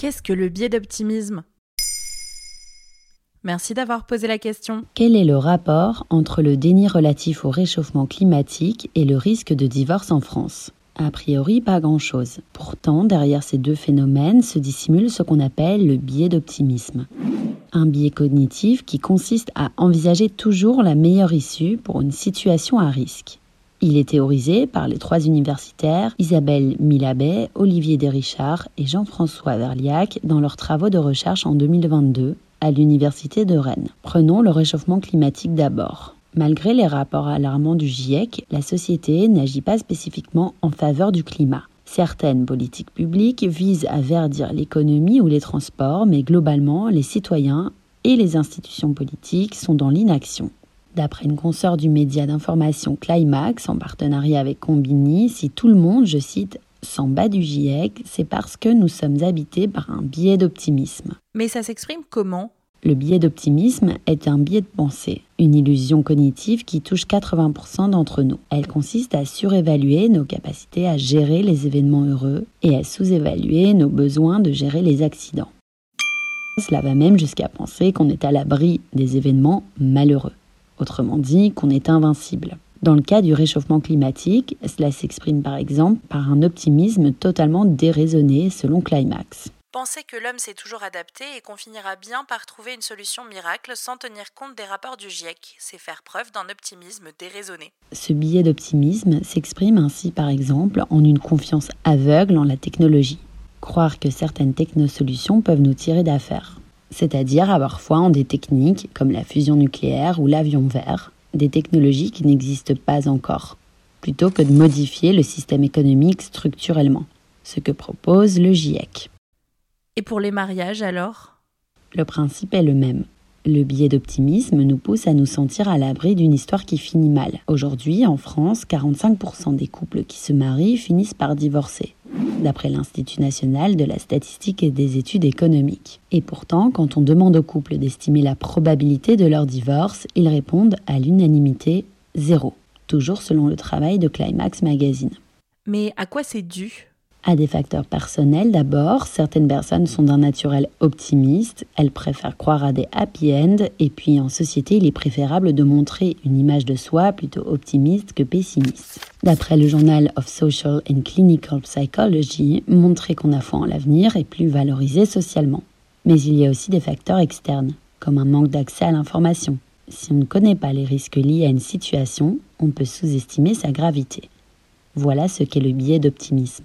Qu'est-ce que le biais d'optimisme? Merci d'avoir posé la question. Quel est le rapport entre le déni relatif au réchauffement climatique et le risque de divorce en France? A priori, pas grand-chose. Pourtant, derrière ces deux phénomènes se dissimule ce qu'on appelle le biais d'optimisme. Un biais cognitif qui consiste à envisager toujours la meilleure issue pour une situation à risque. Il est théorisé par les trois universitaires Isabelle Milabet, Olivier Desrichard et Jean-François Verliac dans leurs travaux de recherche en 2022 à l'Université de Rennes. Prenons le réchauffement climatique d'abord. Malgré les rapports alarmants du GIEC, la société n'agit pas spécifiquement en faveur du climat. Certaines politiques publiques visent à verdir l'économie ou les transports, mais globalement, les citoyens et les institutions politiques sont dans l'inaction. D'après une consoeur du média d'information Climax en partenariat avec Combini, si tout le monde, je cite, s'en bat du GIEC, c'est parce que nous sommes habités par un biais d'optimisme. Mais ça s'exprime comment? Le biais d'optimisme est un biais de pensée, une illusion cognitive qui touche 80% d'entre nous. Elle consiste à surévaluer nos capacités à gérer les événements heureux et à sous-évaluer nos besoins de gérer les accidents. Cela va même jusqu'à penser qu'on est à l'abri des événements malheureux. Autrement dit, qu'on est invincible. Dans le cas du réchauffement climatique, cela s'exprime par exemple par un optimisme totalement déraisonné selon Climax. Penser que l'homme s'est toujours adapté et qu'on finira bien par trouver une solution miracle sans tenir compte des rapports du GIEC, c'est faire preuve d'un optimisme déraisonné. Ce biais d'optimisme s'exprime ainsi par exemple en une confiance aveugle en la technologie. Croire que certaines technosolutions peuvent nous tirer d'affaire c'est-à-dire avoir foi en des techniques comme la fusion nucléaire ou l'avion vert, des technologies qui n'existent pas encore, plutôt que de modifier le système économique structurellement, ce que propose le GIEC. Et pour les mariages alors? Le principe est le même. Le biais d'optimisme nous pousse à nous sentir à l'abri d'une histoire qui finit mal. Aujourd'hui, en France, 45% des couples qui se marient finissent par divorcer, d'après l'Institut national de la statistique et des études économiques. Et pourtant, quand on demande aux couples d'estimer la probabilité de leur divorce, ils répondent à l'unanimité zéro, toujours selon le travail de Climax Magazine. Mais à quoi c'est dû? À des facteurs personnels d'abord. Certaines personnes sont d'un naturel optimiste, elles préfèrent croire à des happy end et puis en société il est préférable de montrer une image de soi plutôt optimiste que pessimiste. D'après le journal of Social and Clinical Psychology, montrer qu'on a foi en l'avenir est plus valorisé socialement. Mais il y a aussi des facteurs externes, comme un manque d'accès à l'information. Si on ne connaît pas les risques liés à une situation, on peut sous-estimer sa gravité. Voilà ce qu'est le biais d'optimisme.